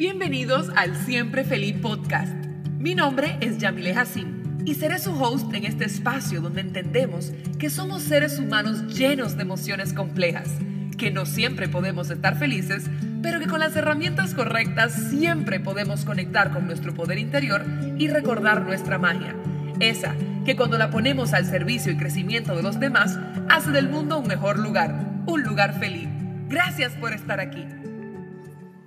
Bienvenidos al Siempre Feliz Podcast. Mi nombre es Yamile Hassim y seré su host en este espacio donde entendemos que somos seres humanos llenos de emociones complejas, que no siempre podemos estar felices, pero que con las herramientas correctas siempre podemos conectar con nuestro poder interior y recordar nuestra magia. Esa que cuando la ponemos al servicio y crecimiento de los demás, hace del mundo un mejor lugar, un lugar feliz. Gracias por estar aquí.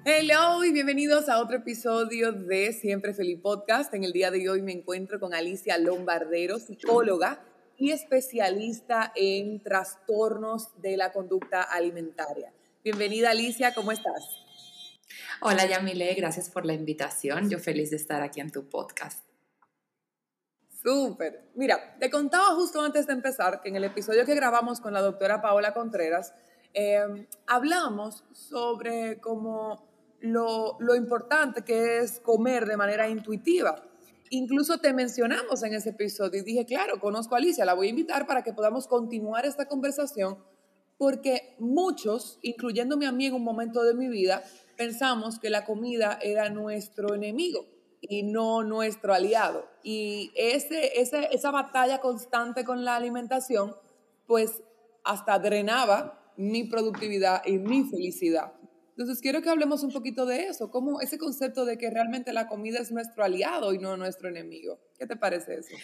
Hello y bienvenidos a otro episodio de Siempre Feliz Podcast. En el día de hoy me encuentro con Alicia Lombardero, psicóloga y especialista en trastornos de la conducta alimentaria. Bienvenida Alicia, ¿cómo estás? Hola Yamile, gracias por la invitación. Yo feliz de estar aquí en tu podcast. Súper. Mira, te contaba justo antes de empezar que en el episodio que grabamos con la doctora Paola Contreras, eh, hablamos sobre cómo lo, lo importante que es comer de manera intuitiva. Incluso te mencionamos en ese episodio y dije, claro, conozco a Alicia, la voy a invitar para que podamos continuar esta conversación porque muchos, incluyéndome a mí en un momento de mi vida, pensamos que la comida era nuestro enemigo y no nuestro aliado. Y ese, ese, esa batalla constante con la alimentación, pues hasta drenaba mi productividad y mi felicidad. Entonces, quiero que hablemos un poquito de eso, como ese concepto de que realmente la comida es nuestro aliado y no nuestro enemigo. ¿Qué te parece eso?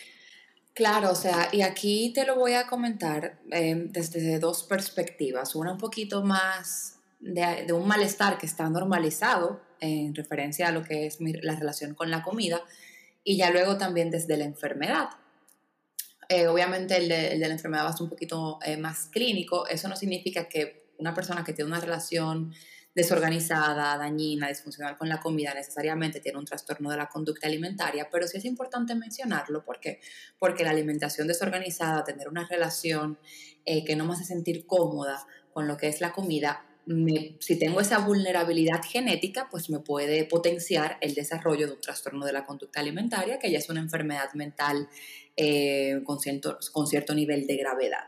Claro, o sea, y aquí te lo voy a comentar eh, desde dos perspectivas. Una un poquito más de, un malestar que está normalizado en referencia a lo que es la relación con la comida y ya luego también desde la enfermedad. Eh, obviamente el de, la enfermedad va a ser un poquito eh, más clínico. Eso no significa que una persona que tiene una relación desorganizada, dañina, disfuncional con la comida, necesariamente tiene un trastorno de la conducta alimentaria, pero sí es importante mencionarlo. ¿Por? Porque la alimentación desorganizada, tener una relación eh, que no me hace sentir cómoda con lo que es la comida, si tengo esa vulnerabilidad genética, pues me puede potenciar el desarrollo de un trastorno de la conducta alimentaria, que ya es una enfermedad mental eh, con, cierto, con cierto nivel de gravedad.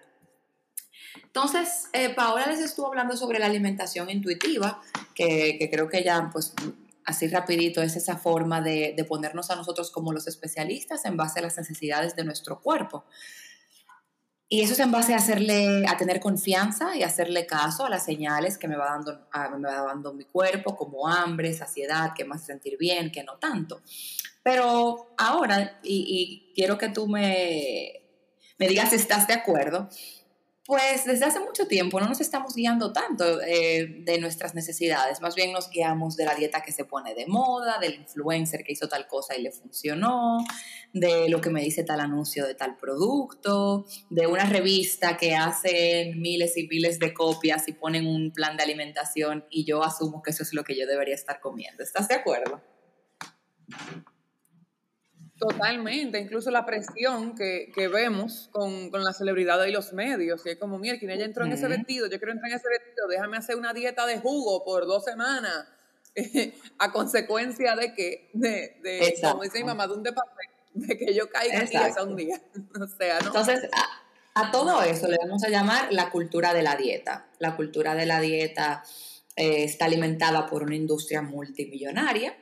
Entonces, eh, Paola les estuvo hablando sobre la alimentación intuitiva, que, creo que ya, pues, así rapidito es esa forma de, de, ponernos a nosotros como los especialistas en base a las necesidades de nuestro cuerpo. Y eso es en base a hacerle, a tener confianza y hacerle caso a las señales que me va dando, me va dando mi cuerpo, como hambre, saciedad, que hace sentir bien, que no tanto. Pero ahora, y, y quiero que tú me, me digas si estás de acuerdo, pues desde hace mucho tiempo no nos estamos guiando tanto eh, de nuestras necesidades, más bien nos guiamos de la dieta que se pone de moda, del influencer que hizo tal cosa y le funcionó, de lo que me dice tal anuncio de tal producto, de una revista que hace miles y miles de copias y ponen un plan de alimentación y yo asumo que eso es lo que yo debería estar comiendo. ¿Estás de acuerdo? Totalmente, incluso la presión que, que vemos con, con, la celebridad y los medios, que es como, mira, quien ella entró en ese vestido, yo quiero entrar en ese vestido, déjame hacer una dieta de jugo por dos semanas, a consecuencia de que, de, de como dice mi mamá, de un de que yo caiga esa un día. o sea, ¿no? Entonces, a, todo eso le vamos a llamar la cultura de la dieta. La cultura de la dieta eh, está alimentada por una industria multimillonaria,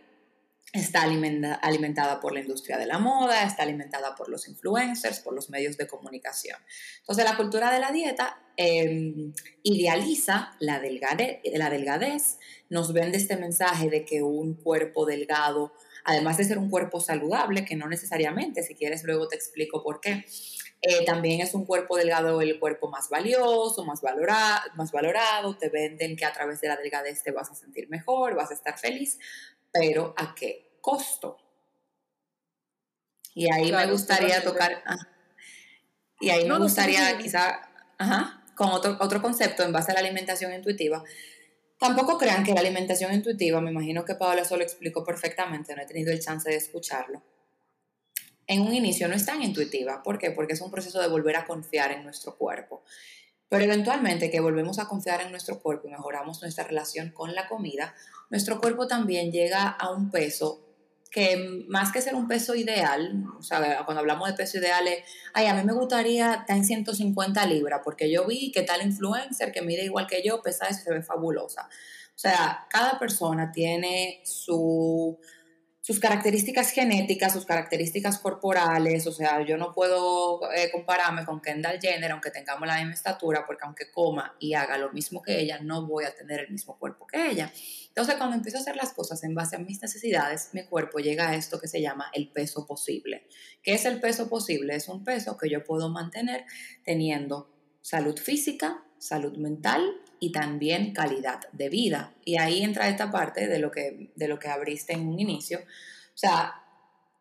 está alimentada por la industria de la moda, está alimentada por los influencers, por los medios de comunicación. Entonces la cultura de la dieta em, idealiza la delgadez, la delgadez, nos vende este mensaje de que un cuerpo delgado, además de ser un cuerpo saludable, que no necesariamente, si quieres luego te explico por qué, eh, también es un cuerpo delgado el cuerpo más valioso, más, valorado, más valorado, te venden que a través de la delgadez te vas a sentir mejor, vas a estar feliz, pero ¿a qué costo? Y ahí me gustaría tocar, y ahí me gustaría quizá, con otro, otro concepto en base a la alimentación intuitiva. Tampoco crean que la alimentación intuitiva, me imagino que Paola eso lo explicó perfectamente, no he tenido el chance de escucharlo. En un inicio no es tan intuitiva. ¿Por qué? Porque es un proceso de volver a confiar en nuestro cuerpo. Pero eventualmente que volvemos a confiar en nuestro cuerpo y mejoramos nuestra relación con la comida, nuestro cuerpo también llega a un peso que más que ser un peso ideal, o sea, cuando hablamos de peso ideal es, ay, a mí me gustaría estar en 150 libras, porque yo vi que tal influencer que mide igual que yo pesa eso se ve fabulosa. O sea, cada persona tiene su sus características genéticas, sus características corporales, o sea, yo no puedo eh, compararme con Kendall Jenner aunque tengamos la misma estatura, porque aunque coma y haga lo mismo que ella, no voy a tener el mismo cuerpo que ella. Entonces, cuando empiezo a hacer las cosas en base a mis necesidades, mi cuerpo llega a esto que se llama el peso posible. ¿Qué es el peso posible? Es un peso que yo puedo mantener teniendo salud física, salud mental y también calidad de vida. Y ahí entra esta parte de lo que, de lo que abriste en un inicio. O sea,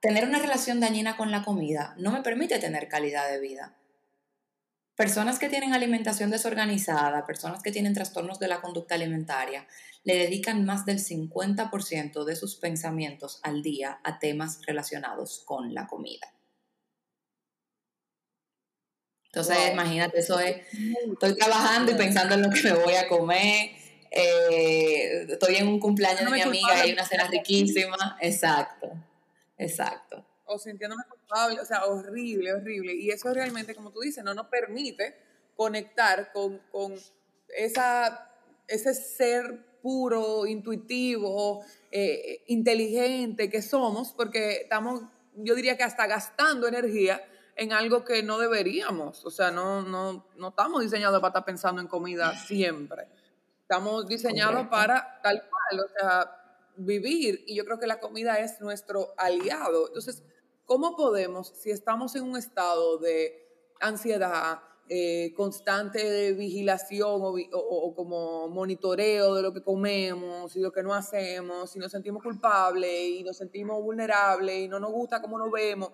tener una relación dañina con la comida no me permite tener calidad de vida. Personas que tienen alimentación desorganizada, personas que tienen trastornos de la conducta alimentaria, le dedican más del 50% de sus pensamientos al día a temas relacionados con la comida. Entonces, imagínate, eso es, estoy trabajando y pensando en lo que me voy a comer, eh, estoy en un cumpleaños de mi amiga y hay una cena riquísima. Exacto, exacto. O sintiéndome culpable, o sea, horrible, horrible. Y eso realmente, como tú dices, no nos permite conectar con, con esa, ese ser puro, intuitivo, eh, inteligente que somos, porque estamos, yo diría que hasta gastando energía en algo que no deberíamos. O sea, no, no, no estamos diseñados para estar pensando en comida siempre. Estamos diseñados para tal cual, o sea, vivir. Y yo creo que la comida es nuestro aliado. Entonces, ¿cómo podemos, si estamos en un estado de ansiedad, eh, constante vigilación o, o, como monitoreo de lo que comemos y lo que no hacemos, si nos sentimos culpables y nos sentimos vulnerables y no nos gusta cómo nos vemos,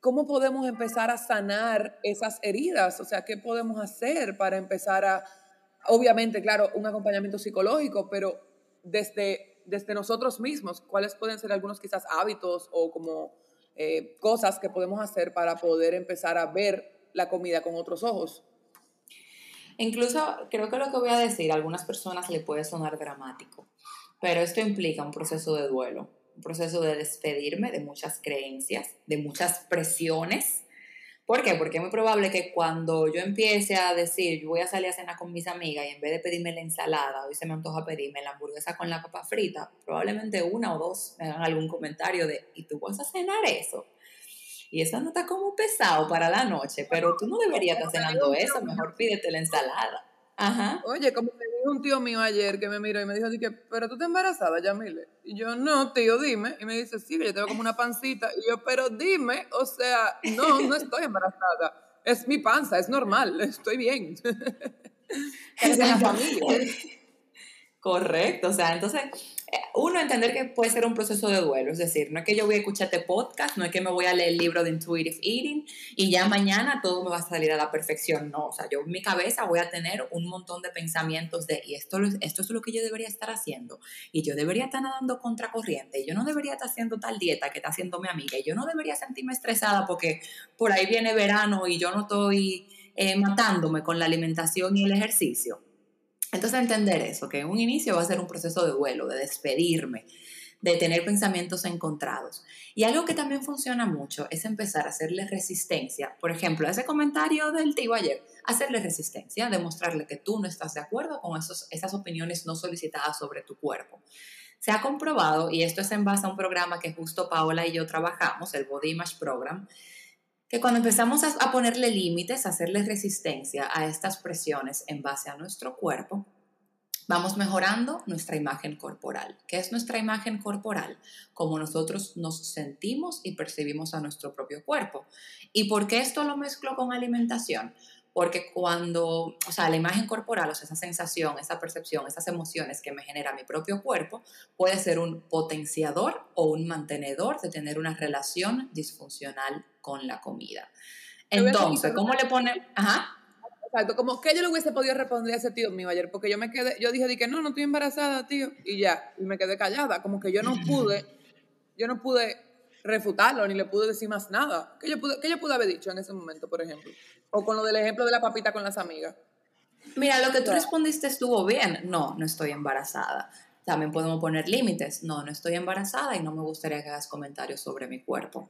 ¿cómo podemos empezar a sanar esas heridas? O sea, ¿qué podemos hacer para empezar a, obviamente, claro, un acompañamiento psicológico, pero desde, desde nosotros mismos, ¿cuáles pueden ser algunos quizás hábitos o como eh, cosas que podemos hacer para poder empezar a ver la comida con otros ojos? Incluso creo que lo que voy a decir a algunas personas le puede sonar dramático, pero esto implica un proceso de duelo un proceso de despedirme de muchas creencias, de muchas presiones. ¿Por qué? Porque es muy probable que cuando yo empiece a decir, yo voy a salir a cenar con mis amigas y en vez de pedirme la ensalada, hoy se me antoja pedirme la hamburguesa con la papa frita, probablemente una o dos me hagan algún comentario de, ¿y tú vas a cenar eso? Y eso no está como pesado para la noche, pero tú no deberías estar cenando eso, mejor pídete la ensalada. Ajá. Oye, como un tío mío ayer que me miró y me dijo, pero tú estás embarazada, Yamile. Y yo, no, tío, dime. Y me dice, sí, yo tengo como una pancita. Y yo, pero dime, o sea, no, no estoy embarazada. Es mi panza, es normal, estoy bien. es la familia. Correcto, o sea, entonces uno, entender que puede ser un proceso de duelo, es decir, no es que yo voy a escuchar este podcast, no es que me voy a leer el libro de Intuitive Eating y ya mañana todo me va a salir a la perfección, no, o sea, yo en mi cabeza voy a tener un montón de pensamientos de, y esto, esto es lo que yo debería estar haciendo, y yo debería estar nadando contracorriente, y yo no debería estar haciendo tal dieta que está haciendo mi amiga, y yo no debería sentirme estresada porque por ahí viene verano y yo no estoy eh, matándome con la alimentación y el ejercicio. Entonces entender eso, que en un inicio va a ser un proceso de duelo, de despedirme, de tener pensamientos encontrados. Y algo que también funciona mucho es empezar a hacerle resistencia. Por ejemplo, ese comentario del tío ayer, hacerle resistencia, demostrarle que tú no estás de acuerdo con esas opiniones no solicitadas sobre tu cuerpo. Se ha comprobado, y esto es en base a un programa que justo Paola y yo trabajamos, el Body Image Program, que cuando empezamos a, ponerle límites, a hacerle resistencia a estas presiones en base a nuestro cuerpo, vamos mejorando nuestra imagen corporal. ¿Qué es nuestra imagen corporal? Como nosotros nos sentimos y percibimos a nuestro propio cuerpo. ¿Y por qué esto lo mezclo con alimentación? Porque cuando, o sea, la imagen corporal, o sea, esa sensación, esa percepción, esas emociones que me genera mi propio cuerpo, puede ser un potenciador o un mantenedor de tener una relación disfuncional con la comida. Entonces, ¿cómo le pone? Ajá. Exacto, como que yo le hubiese podido responder a ese tío mío ayer, porque yo me quedé, yo dije, que no, no estoy embarazada, tío, y ya, y me quedé callada, como que yo no pude, yo no pude refutarlo, ni le pude decir más nada. ¿Qué yo, pude, ¿Qué yo pude haber dicho en ese momento, por ejemplo? O con lo del ejemplo de la papita con las amigas. Mira, lo que tú respondiste estuvo bien. No, no estoy embarazada. También podemos poner límites. No, no estoy embarazada y no me gustaría que hagas comentarios sobre mi cuerpo.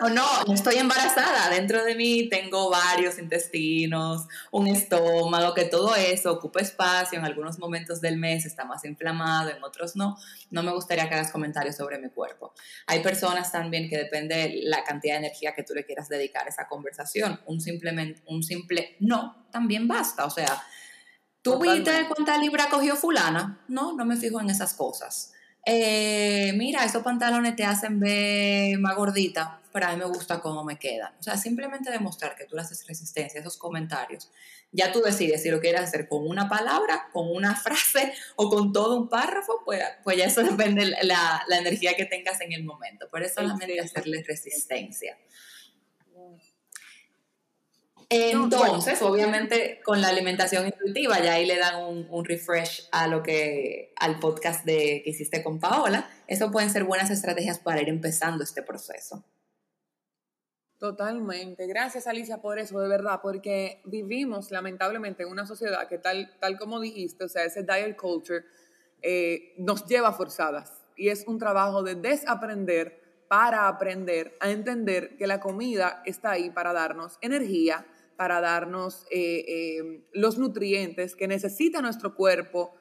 O no, estoy embarazada. Dentro de mí tengo varios intestinos, un estómago, que todo eso ocupa espacio. En algunos momentos del mes está más inflamado, en otros no. No me gustaría que hagas comentarios sobre mi cuerpo. Hay personas también que depende la cantidad de energía que tú le quieras dedicar a esa conversación. Un, simplemente, un simple no también basta. O sea, ¿tú viste cuánta libra cogió fulana? No, no me fijo en esas cosas. Eh, mira, esos pantalones te hacen ver más gordita, pero a mí me gusta cómo me quedan. O sea, simplemente demostrar que tú le haces resistencia a esos comentarios. Ya tú decides si lo quieres hacer con una palabra, con una frase o con todo un párrafo, pues, pues ya eso depende la, la energía que tengas en el momento. Por eso solamente hacerle resistencia. Entonces, obviamente, con la alimentación intuitiva, ya ahí le dan un, refresh a lo que, al podcast de, que hiciste con Paola. Eso pueden ser buenas estrategias para ir empezando este proceso. Totalmente. Gracias, Alicia, por eso, de verdad, porque vivimos lamentablemente en una sociedad que tal, tal como dijiste, o sea, ese diet culture eh, nos lleva forzadas y es un trabajo de desaprender para aprender a entender que la comida está ahí para darnos energía, para darnos eh, eh, los nutrientes que necesita nuestro cuerpo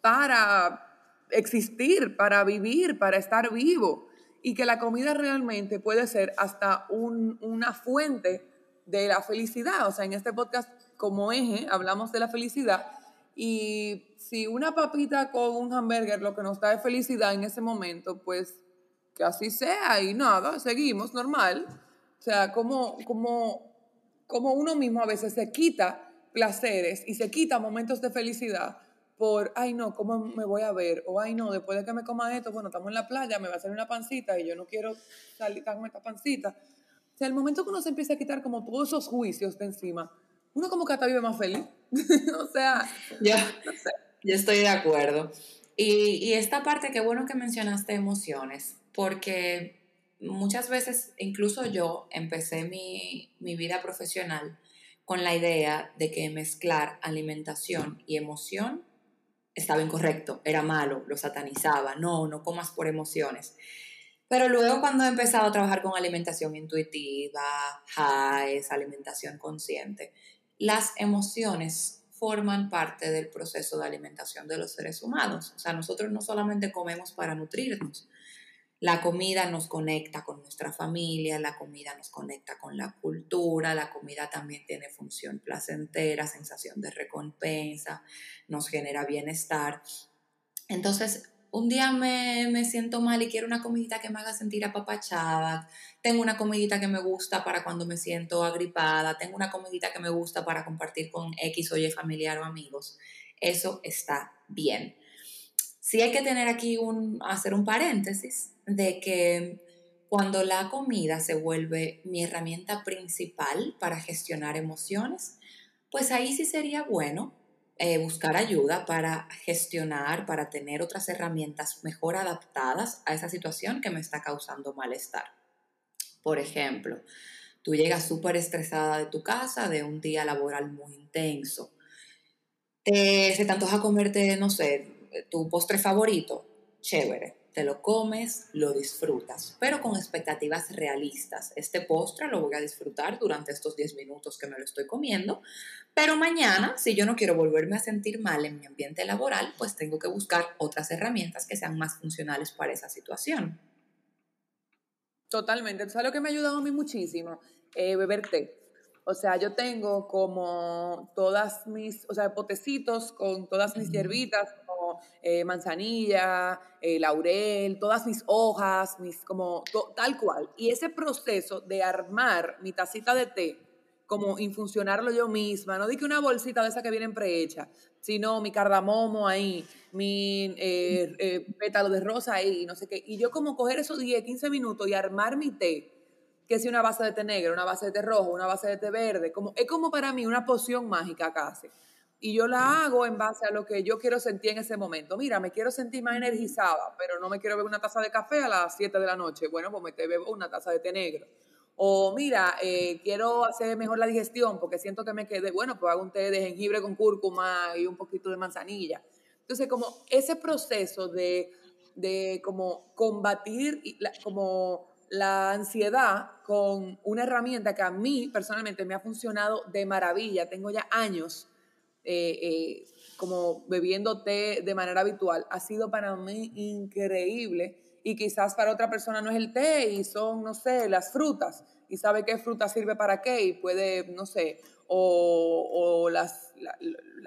para existir, para vivir, para estar vivo. Y que la comida realmente puede ser hasta una fuente de la felicidad. O sea, en este podcast como eje hablamos de la felicidad. Y si una papita con un hamburger lo que nos da es felicidad en ese momento, pues que así sea y nada, seguimos normal. O sea, como, como como uno mismo a veces se quita placeres y se quita momentos de felicidad por, ay no, ¿cómo me voy a ver? O ay no, después de que me coma esto, bueno, estamos en la playa, me va a salir una pancita y yo no quiero salir con esta pancita. O sea, el momento que uno se empieza a quitar como todos esos juicios de encima, uno como que hasta vive más feliz. o sea, ya, no sé. yo estoy de acuerdo. Y, y esta parte, qué bueno que mencionaste emociones, porque muchas veces, incluso yo, empecé mi, vida profesional con la idea de que mezclar alimentación y emoción estaba incorrecto, era malo, lo satanizaba, no, no comas por emociones. Pero luego cuando he empezado a trabajar con alimentación intuitiva, highs, alimentación consciente, las emociones forman parte del proceso de alimentación de los seres humanos. O sea, nosotros no solamente comemos para nutrirnos, la comida nos conecta con nuestra familia, la comida nos conecta con la cultura, la comida también tiene función placentera, sensación de recompensa, nos genera bienestar. Entonces, un día me, siento mal y quiero una comidita que me haga sentir apapachada, tengo una comidita que me gusta para cuando me siento agripada, tengo una comidita que me gusta para compartir con X o Y familiar o amigos. Eso está bien. Sí hay que tener aquí un, hacer un paréntesis de que cuando la comida se vuelve mi herramienta principal para gestionar emociones, pues ahí sí sería bueno eh, buscar ayuda para gestionar, para tener otras herramientas mejor adaptadas a esa situación que me está causando malestar. Por ejemplo, tú llegas súper estresada de tu casa, de un día laboral muy intenso. se te antoja comerte, no sé, tu postre favorito, chévere te lo comes, lo disfrutas, pero con expectativas realistas. Este postre lo voy a disfrutar durante estos 10 minutos que me lo estoy comiendo, pero mañana, si yo no quiero volverme a sentir mal en mi ambiente laboral, pues tengo que buscar otras herramientas que sean más funcionales para esa situación. Totalmente. Eso es lo que me ha ayudado a mí muchísimo, eh, beber té. O sea, yo tengo como todas mis, o sea, potecitos con todas mis hierbitas, eh, manzanilla, eh, laurel, todas mis hojas, mis como tal cual. Y ese proceso de armar mi tacita de té, como infusionarlo yo misma, no di que una bolsita de esa que vienen prehecha, sino mi cardamomo ahí, mi eh, pétalo de rosa ahí, no sé qué. Y yo como coger esos 10, 15 minutos y armar mi té, que si una base de té negro, una base de té rojo, una base de té verde, como, es como para mí una poción mágica casi y yo la hago en base a lo que yo quiero sentir en ese momento. Mira, me quiero sentir más energizada, pero no me quiero beber una taza de café a las 7 de la noche. Bueno, pues me te bebo una taza de té negro. O mira, eh, quiero hacer mejor la digestión porque siento que me quedé, bueno, pues hago un té de jengibre con cúrcuma y un poquito de manzanilla. Entonces, como ese proceso de, de como combatir, como la ansiedad con una herramienta que a mí personalmente me ha funcionado de maravilla. Tengo ya años eh, eh, como bebiendo té de manera habitual. Ha sido para mí increíble. Y quizás para otra persona no es el té y son, no sé, las frutas. Y sabe qué fruta sirve para qué y puede, no sé, o, las,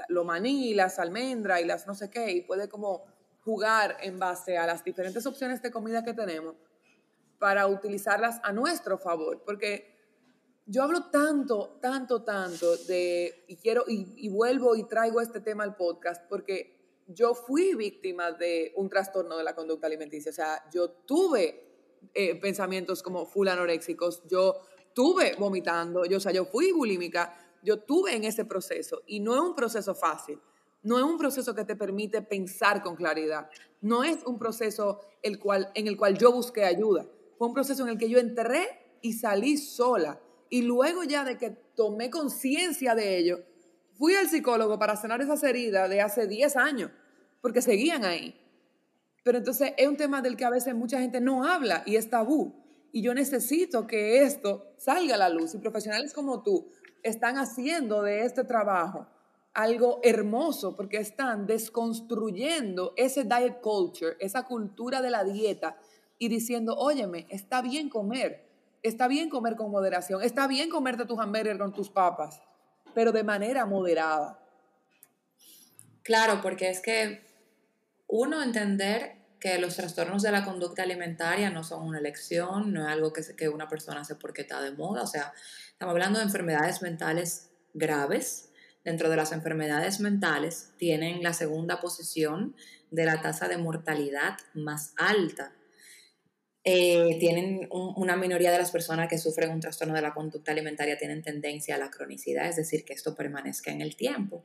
lo maní, las almendras y las no sé qué. Y puede como jugar en base a las diferentes opciones de comida que tenemos para utilizarlas a nuestro favor, porque yo hablo tanto, tanto, tanto de, y quiero, y, vuelvo y traigo este tema al podcast, porque yo fui víctima de un trastorno de la conducta alimenticia, o sea, yo tuve eh, pensamientos como full anoréxicos, yo tuve vomitando, yo, o sea, yo fui bulímica, yo tuve en ese proceso, y no es un proceso fácil, no es un proceso que te permite pensar con claridad, no es un proceso el cual, en el cual yo busqué ayuda, fue un proceso en el que yo entré y salí sola. Y luego ya de que tomé conciencia de ello, fui al psicólogo para sanar esas heridas de hace 10 años, porque seguían ahí. Pero entonces es un tema del que a veces mucha gente no habla y es tabú. Y yo necesito que esto salga a la luz. Y profesionales como tú están haciendo de este trabajo algo hermoso porque están desconstruyendo ese diet culture, esa cultura de la dieta y diciendo, óyeme, está bien comer, está bien comer con moderación, está bien comerte tus hamburguesas con tus papas, pero de manera moderada. Claro, porque es que uno entender que los trastornos de la conducta alimentaria no son una elección, no es algo que, que una persona hace porque está de moda, o sea, estamos hablando de enfermedades mentales graves. Dentro de las enfermedades mentales tienen la segunda posición de la tasa de mortalidad más alta eh, tienen una minoría de las personas que sufren un trastorno de la conducta alimentaria tienen tendencia a la cronicidad, es decir, que esto permanezca en el tiempo.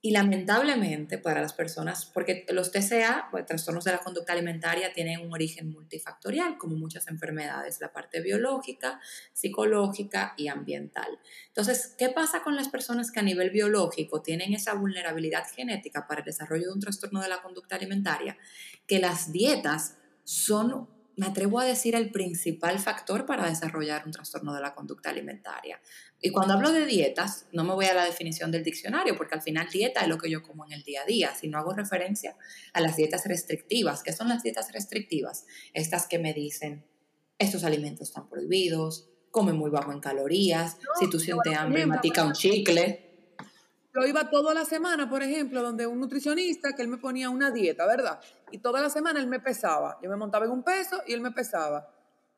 Y lamentablemente para las personas, porque los TCA, pues, trastornos de la conducta alimentaria, tienen un origen multifactorial, como muchas enfermedades, la parte biológica, psicológica y ambiental. Entonces, ¿qué pasa con las personas que a nivel biológico tienen esa vulnerabilidad genética para el desarrollo de un trastorno de la conducta alimentaria? Que las dietas son me atrevo a decir, el principal factor para desarrollar un trastorno de la conducta alimentaria. Y cuando hablo de dietas, no me voy a la definición del diccionario, porque al final dieta es lo que yo como en el día a día, sino hago referencia a las dietas restrictivas. ¿Qué son las dietas restrictivas? Estas que me dicen, estos alimentos están prohibidos, come muy bajo en calorías, si tú sientes hambre, matica un chicle. Yo iba toda la semana, por ejemplo, donde un nutricionista que él me ponía una dieta, ¿verdad? Y toda la semana él me pesaba. Yo me montaba en un peso y él me pesaba.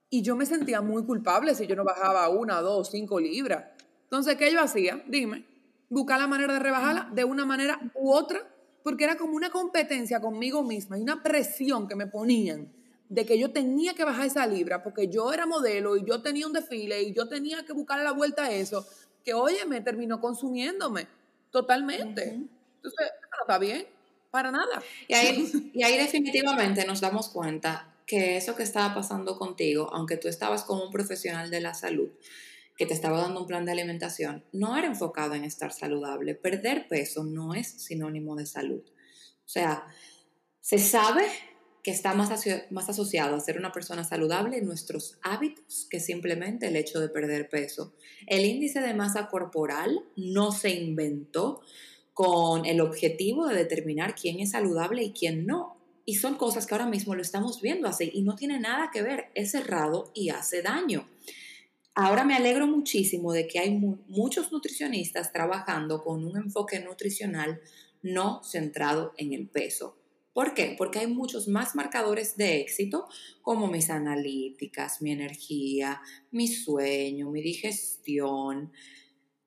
Y yo me sentía muy culpable si yo no bajaba una, dos, cinco libras. Entonces, ¿qué yo hacía? Dime, buscar la manera de rebajarla de una manera u otra, porque era como una competencia conmigo misma y una presión que me ponían de que yo tenía que bajar esa libra porque yo era modelo y yo tenía un desfile y yo tenía que buscarle la vuelta a eso, que oye, me terminó consumiéndome. Totalmente. Entonces, no está bien, para nada. Y ahí, y ahí definitivamente nos damos cuenta que eso que estaba pasando contigo, aunque tú estabas como un profesional de la salud, que te estaba dando un plan de alimentación, no era enfocado en estar saludable. Perder peso no es sinónimo de salud. O sea, se sabe está más, más asociado a ser una persona saludable en nuestros hábitos que simplemente el hecho de perder peso. El índice de masa corporal no se inventó con el objetivo de determinar quién es saludable y quién no. Y son cosas que ahora mismo lo estamos viendo así y no tiene nada que ver, es cerrado y hace daño. Ahora me alegro muchísimo de que hay muchos nutricionistas trabajando con un enfoque nutricional no centrado en el peso. ¿Por qué? Porque hay muchos más marcadores de éxito como mis analíticas, mi energía, mi sueño, mi digestión,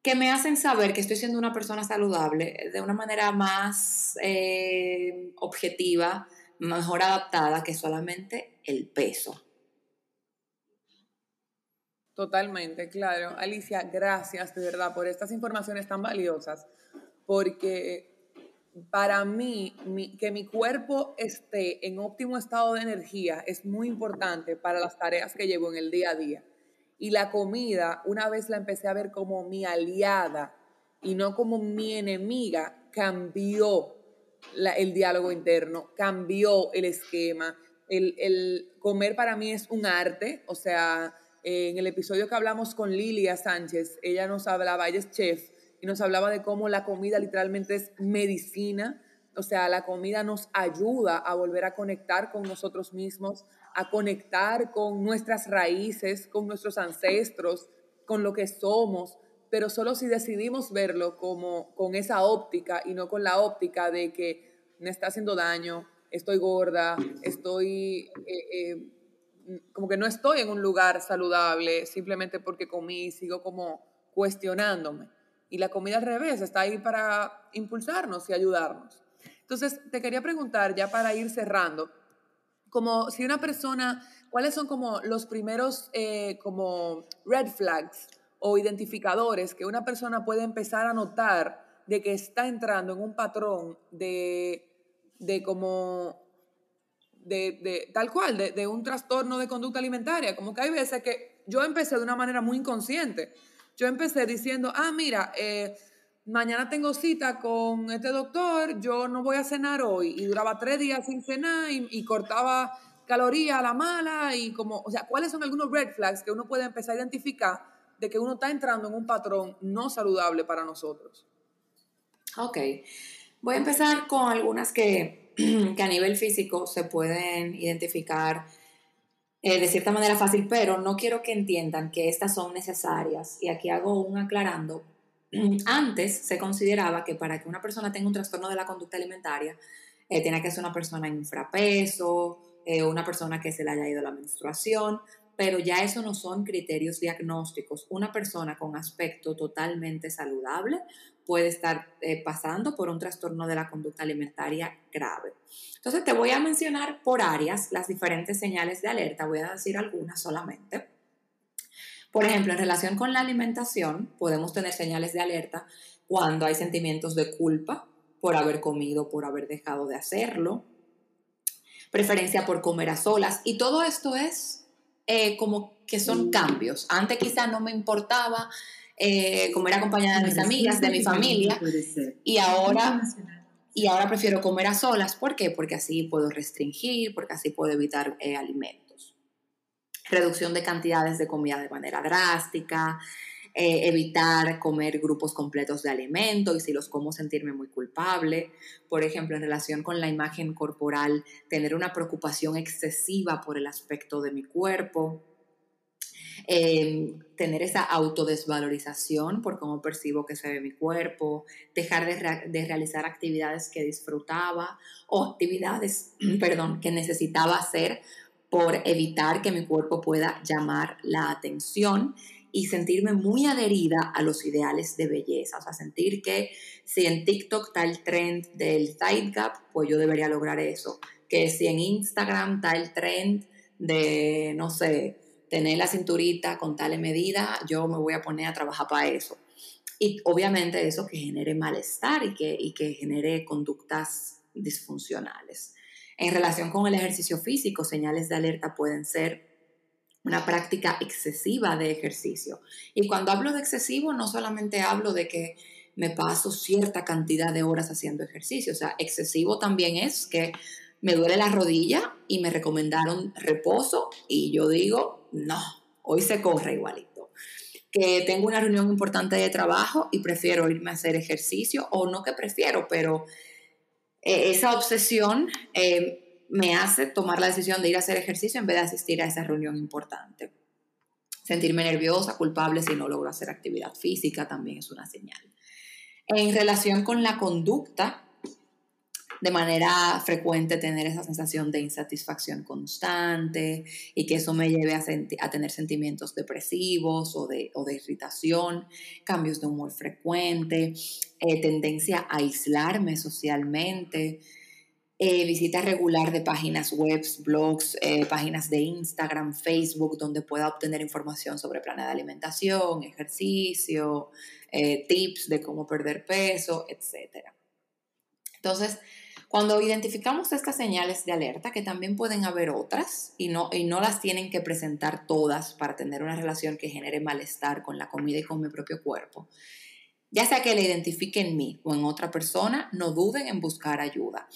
que me hacen saber que estoy siendo una persona saludable de una manera más eh, objetiva, mejor adaptada que solamente el peso. Totalmente, claro. Alicia, gracias de verdad por estas informaciones tan valiosas, porque para mí, que mi cuerpo esté en óptimo estado de energía es muy importante para las tareas que llevo en el día a día. Y la comida, una vez la empecé a ver como mi aliada y no como mi enemiga, cambió el diálogo interno, cambió el esquema. el, comer para mí es un arte, o sea, en el episodio que hablamos con Lilia Sánchez, ella nos hablaba, ella es chef, y nos hablaba de cómo la comida literalmente es medicina, o sea, la comida nos ayuda a volver a conectar con nosotros mismos, a conectar con nuestras raíces, con nuestros ancestros, con lo que somos, pero solo si decidimos verlo como con esa óptica y no con la óptica de que me está haciendo daño, estoy gorda, estoy eh, eh, como que no estoy en un lugar saludable simplemente porque comí y sigo como cuestionándome. Y la comida al revés está ahí para impulsarnos y ayudarnos. Entonces, te quería preguntar, ya para ir cerrando, como si una persona, ¿cuáles son como los primeros eh, como red flags o identificadores que una persona puede empezar a notar de que está entrando en un patrón de, de como, de, de tal cual, de, de un trastorno de conducta alimentaria? Como que hay veces que yo empecé de una manera muy inconsciente. Yo empecé diciendo, ah, mira, eh, mañana tengo cita con este doctor, yo no voy a cenar hoy. Y duraba tres días sin cenar y, cortaba calorías a la mala y como, o sea, ¿cuáles son algunos red flags que uno puede empezar a identificar de que uno está entrando en un patrón no saludable para nosotros? Ok, voy a empezar con algunas que, que a nivel físico se pueden identificar eh, de cierta manera fácil, pero no quiero que entiendan que estas son necesarias. Y aquí hago un aclarando antes se consideraba que para que una persona tenga un trastorno de la conducta alimentaria, eh, tenía que ser una persona infrapeso, eh, una persona que se le haya ido la menstruación, pero ya eso no son criterios diagnósticos. Una persona con aspecto totalmente saludable puede estar eh, pasando por un trastorno de la conducta alimentaria grave. Entonces te voy a mencionar por áreas las diferentes señales de alerta, voy a decir algunas solamente. Por ejemplo, en relación con la alimentación, podemos tener señales de alerta cuando hay sentimientos de culpa por haber comido, por haber dejado de hacerlo, preferencia por comer a solas, y todo esto es eh, como que son mm. cambios. Antes quizá no me importaba eh, comer acompañada de mis amigas, de mi familia, y ahora y ahora prefiero comer a solas. ¿Por qué? Porque así puedo restringir, porque así puedo evitar eh, alimentos reducción de cantidades de comida de manera drástica, eh, evitar comer grupos completos de alimento y si los como sentirme muy culpable. Por ejemplo, en relación con la imagen corporal, tener una preocupación excesiva por el aspecto de mi cuerpo. Em, tener esa autodesvalorización por cómo percibo que se ve mi cuerpo, dejar de, de realizar actividades que disfrutaba o actividades, perdón, que necesitaba hacer por evitar que mi cuerpo pueda llamar la atención y sentirme muy adherida a los ideales de belleza. O sea, sentir que si en TikTok está el trend del thigh gap, pues yo debería lograr eso. Que si en Instagram está el trend de, no sé, tener la cinturita con tal medida, yo me voy a poner a trabajar para eso. Y obviamente eso que genere malestar y que, y que genere conductas disfuncionales. En relación con el ejercicio físico, señales de alerta pueden ser una práctica excesiva de ejercicio. Y cuando hablo de excesivo, no solamente hablo de que me paso cierta cantidad de horas haciendo ejercicio, o sea, excesivo también es que me duele la rodilla y me recomendaron reposo y yo digo, no, hoy se corre igualito. Que tengo una reunión importante de trabajo y prefiero irme a hacer ejercicio, o no que prefiero, pero eh, esa obsesión eh, me hace tomar la decisión de ir a hacer ejercicio en vez de asistir a esa reunión importante. Sentirme nerviosa, culpable si no logro hacer actividad física también es una señal. En relación con la conducta, de manera frecuente tener esa sensación de insatisfacción constante y que eso me lleve a, tener sentimientos depresivos o de, irritación, cambios de humor frecuente, eh, tendencia a aislarme socialmente. Eh, visita regular de páginas web, blogs, eh, páginas de Instagram, Facebook, donde pueda obtener información sobre planes de alimentación, ejercicio, tips de cómo perder peso, etc. Entonces, cuando identificamos estas señales de alerta, que también pueden haber otras y no, y no las tienen que presentar todas para tener una relación que genere malestar con la comida y con mi propio cuerpo, ya sea que la identifique en mí o en otra persona, no duden en buscar ayuda.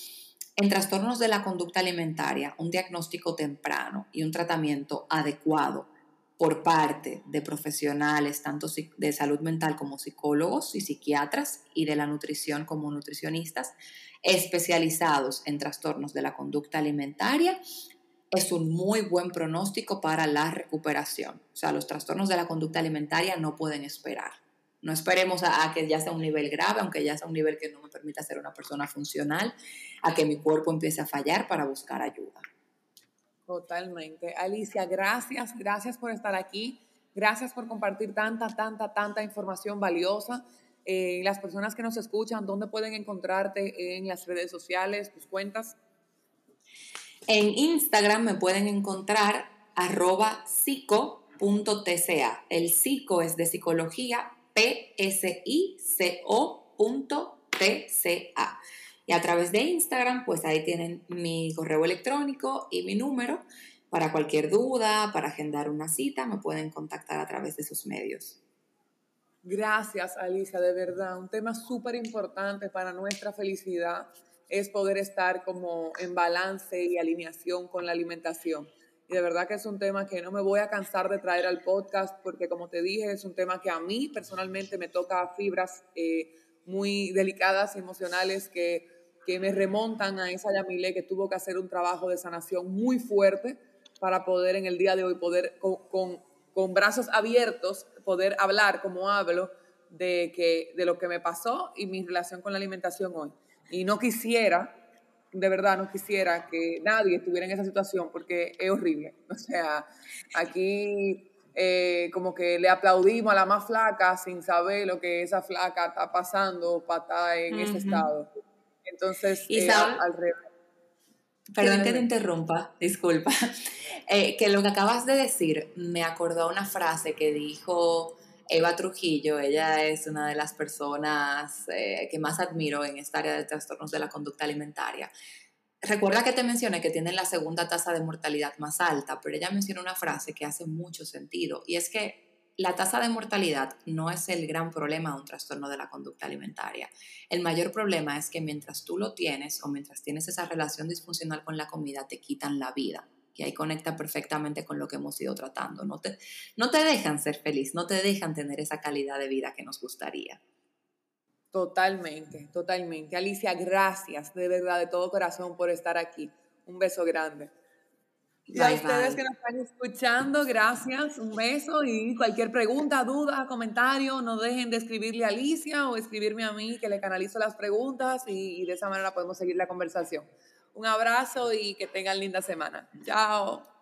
En trastornos de la conducta alimentaria, un diagnóstico temprano y un tratamiento adecuado por parte de profesionales tanto de salud mental como psicólogos y psiquiatras y de la nutrición como nutricionistas especializados en trastornos de la conducta alimentaria es un muy buen pronóstico para la recuperación. O sea, los trastornos de la conducta alimentaria no pueden esperar. No esperemos a, que ya sea un nivel grave, aunque ya sea un nivel que no me permita ser una persona funcional, a que mi cuerpo empiece a fallar para buscar ayuda. Totalmente. Alicia, gracias, gracias por estar aquí. Gracias por compartir tanta, tanta, tanta información valiosa. Eh, las personas que nos escuchan, ¿dónde pueden encontrarte en las redes sociales, tus cuentas? En Instagram me pueden encontrar arroba psico.tca. El psico es de psicología, P-S-I-C-O.tca. Y a través de Instagram, pues ahí tienen mi correo electrónico y mi número. Para cualquier duda, para agendar una cita, me pueden contactar a través de sus medios. Gracias, Alicia, de verdad. Un tema súper importante para nuestra felicidad es poder estar como en balance y alineación con la alimentación. Y de verdad que es un tema que no me voy a cansar de traer al podcast porque, como te dije, es un tema que a mí personalmente me toca fibras eh, muy delicadas y emocionales que que me remontan a esa Yamile que tuvo que hacer un trabajo de sanación muy fuerte para poder en el día de hoy poder con, con, brazos abiertos poder hablar como hablo de, que, de lo que me pasó y mi relación con la alimentación hoy. Y no quisiera, de verdad no quisiera que nadie estuviera en esa situación porque es horrible. O sea, aquí eh, como que le aplaudimos a la más flaca sin saber lo que esa flaca está pasando para estar en ese estado. Entonces, ¿Y eh, al revés. Perdón que te interrumpa, disculpa. Eh, que lo que acabas de decir me acordó una frase que dijo Eva Trujillo. Ella es una de las personas eh, que más admiro en esta área de trastornos de la conducta alimentaria. Recuerda que te mencioné que tienen la segunda tasa de mortalidad más alta, pero ella menciona una frase que hace mucho sentido y es que la tasa de mortalidad no es el gran problema de un trastorno de la conducta alimentaria. El mayor problema es que mientras tú lo tienes o mientras tienes esa relación disfuncional con la comida, te quitan la vida. Y ahí conecta perfectamente con lo que hemos ido tratando. No te, no te dejan ser feliz, no te dejan tener esa calidad de vida que nos gustaría. Totalmente, totalmente. Alicia, gracias de verdad, de todo corazón por estar aquí. Un beso grande. Y a ustedes que nos están escuchando, gracias, un beso y cualquier pregunta, duda, comentario, no dejen de escribirle a Alicia o escribirme a mí que le canalizo las preguntas y, y de esa manera podemos seguir la conversación. Un abrazo y que tengan linda semana. Chao.